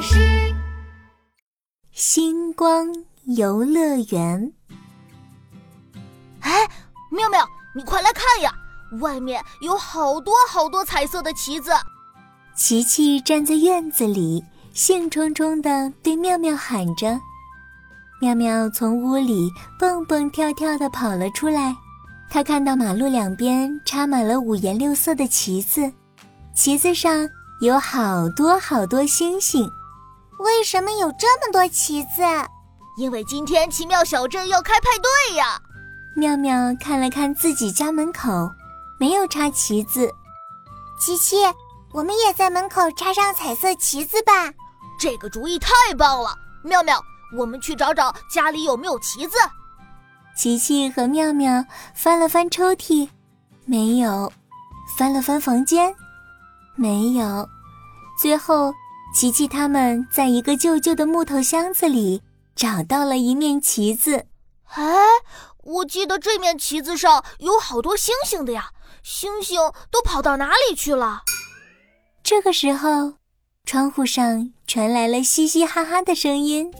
师。星光游乐园。哎，妙妙，你快来看呀！外面有好多好多彩色的旗子。琪琪站在院子里，兴冲冲的对妙妙喊着。妙妙从屋里蹦蹦跳跳的跑了出来。她看到马路两边插满了五颜六色的旗子，旗子上有好多好多星星。为什么有这么多旗子？因为今天奇妙小镇要开派对呀！妙妙看了看自己家门口，没有插旗子。琪琪，我们也在门口插上彩色旗子吧。这个主意太棒了！妙妙，我们去找找家里有没有旗子。琪琪和妙妙翻了翻抽屉，没有；翻了翻房间，没有。最后，琪琪他们在一个旧旧的木头箱子里找到了一面旗子。哎。我记得这面旗子上有好多星星的呀，星星都跑到哪里去了？这个时候，窗户上传来了嘻嘻哈哈的声音。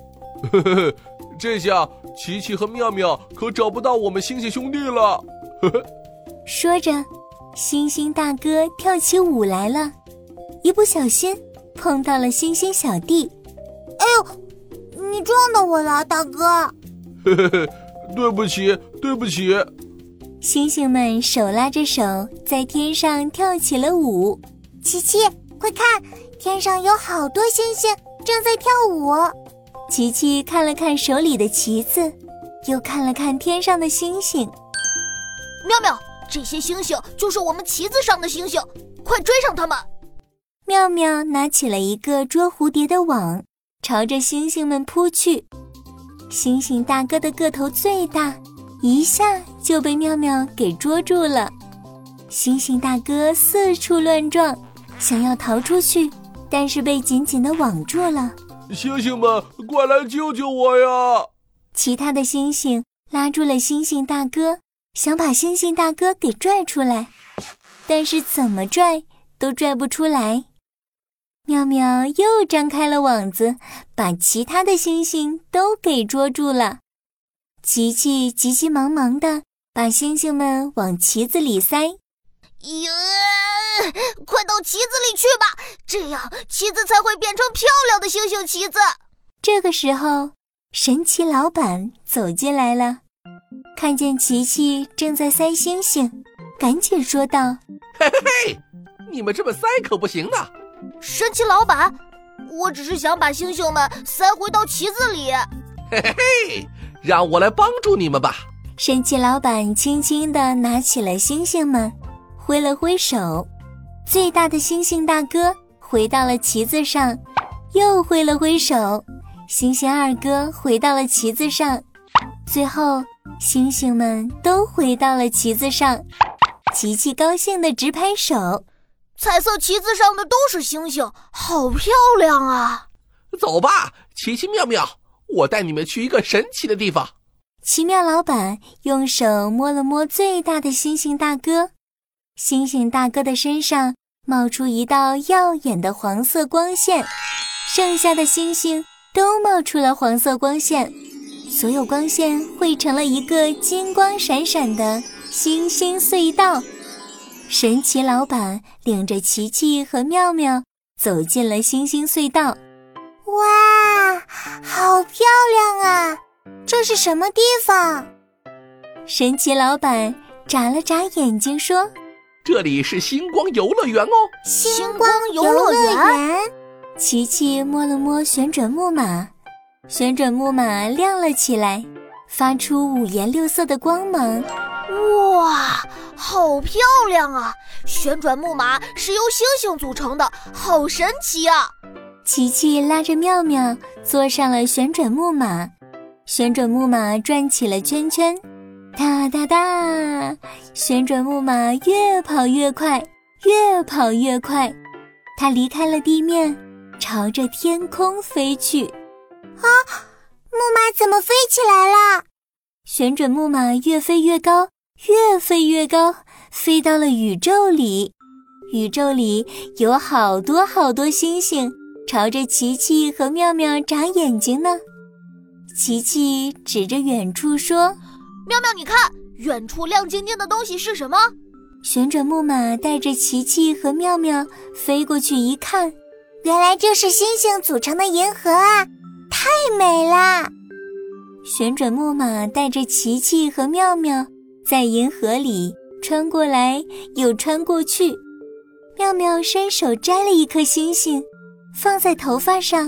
呵呵呵，这下琪琪和妙妙可找不到我们星星兄弟了。呵呵。说着，星星大哥跳起舞来了，一不小心碰到了星星小弟。哎呦，你撞到我了，大哥。嘿嘿嘿。对不起，对不起！星星们手拉着手在天上跳起了舞。琪琪，快看，天上有好多星星正在跳舞。琪琪看了看手里的旗子，又看了看天上的星星。妙妙，这些星星就是我们旗子上的星星，快追上他们！妙妙拿起了一个捉蝴蝶的网，朝着星星们扑去。星星大哥的个头最大，一下就被妙妙给捉住了。星星大哥四处乱撞，想要逃出去，但是被紧紧的网住了。星星们，快来救救我呀！其他的星星拉住了星星大哥，想把星星大哥给拽出来，但是怎么拽都拽不出来。妙妙又张开了网子，把其他的星星都给捉住了。琪琪急急忙忙的把星星们往旗子里塞。呀，快到旗子里去吧，这样旗子才会变成漂亮的星星旗子。这个时候，神奇老板走进来了，看见琪琪正在塞星星，赶紧说道：“嘿嘿嘿，你们这么塞可不行的。”神奇老板，我只是想把星星们塞回到旗子里。嘿嘿嘿，让我来帮助你们吧。神奇老板轻轻地拿起了星星们，挥了挥手。最大的星星大哥回到了旗子上，又挥了挥手。星星二哥回到了旗子上，最后星星们都回到了旗子上。琪琪高兴地直拍手。彩色旗子上的都是星星，好漂亮啊！走吧，奇奇妙妙，我带你们去一个神奇的地方。奇妙老板用手摸了摸最大的星星大哥，星星大哥的身上冒出一道耀眼的黄色光线，剩下的星星都冒出了黄色光线，所有光线汇成了一个金光闪闪的星星隧道。神奇老板领着琪琪和妙妙走进了星星隧道。哇，好漂亮啊！这是什么地方？神奇老板眨了眨眼睛说：“这里是星光游乐园哦。”星光游乐园。琪琪摸了摸旋转木马，旋转木马亮了起来，发出五颜六色的光芒。哇，好漂亮啊！旋转木马是由星星组成的，好神奇啊！琪琪拉着妙妙坐上了旋转木马，旋转木马转起了圈圈，哒哒哒！旋转木马越跑越快，越跑越快，它离开了地面，朝着天空飞去。啊，木马怎么飞起来了？旋转木马越飞越高。越飞越高，飞到了宇宙里。宇宙里有好多好多星星，朝着琪琪和妙妙眨眼睛呢。琪琪指着远处说：“妙妙，你看，远处亮晶晶的东西是什么？”旋转木马带着琪琪和妙妙飞过去一看，原来这是星星组成的银河啊，太美啦！旋转木马带着琪琪和妙妙在银河里穿过来又穿过去。妙妙伸手摘了一颗星星，放在头发上，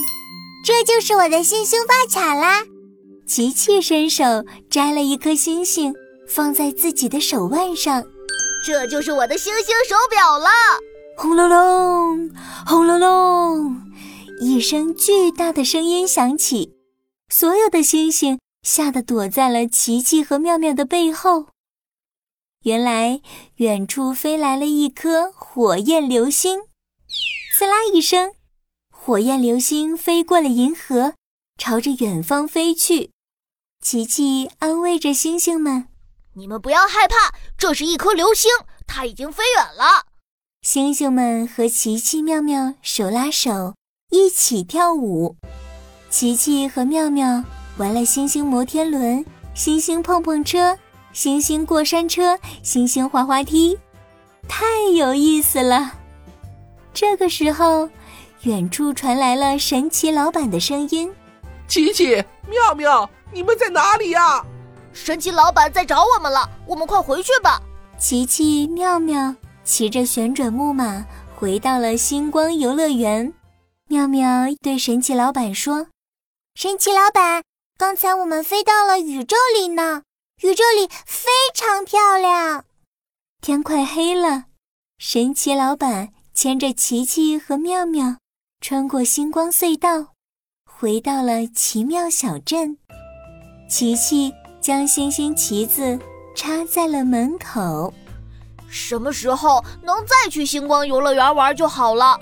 这就是我的星星发卡啦。琪琪伸手摘了一颗星星，放在自己的手腕上，这就是我的星星手表了。轰隆隆，轰隆隆，一声巨大的声音响起，所有的星星吓得躲在了琪琪和妙妙的背后。原来，远处飞来了一颗火焰流星，刺啦一声，火焰流星飞过了银河，朝着远方飞去。琪琪安慰着星星们：“你们不要害怕，这是一颗流星，它已经飞远了。”星星们和琪琪、妙妙手拉手一起跳舞。琪琪和妙妙玩了星星摩天轮、星星碰碰车。星星过山车，星星滑滑梯，太有意思了。这个时候，远处传来了神奇老板的声音：“琪琪、妙妙，你们在哪里呀？神奇老板在找我们了，我们快回去吧。”琪琪、妙妙骑着旋转木马回到了星光游乐园。妙妙对神奇老板说：“神奇老板，刚才我们飞到了宇宙里呢。”宇宙里非常漂亮。天快黑了，神奇老板牵着琪琪和妙妙，穿过星光隧道，回到了奇妙小镇。琪琪将星星旗子插在了门口。什么时候能再去星光游乐园玩就好了。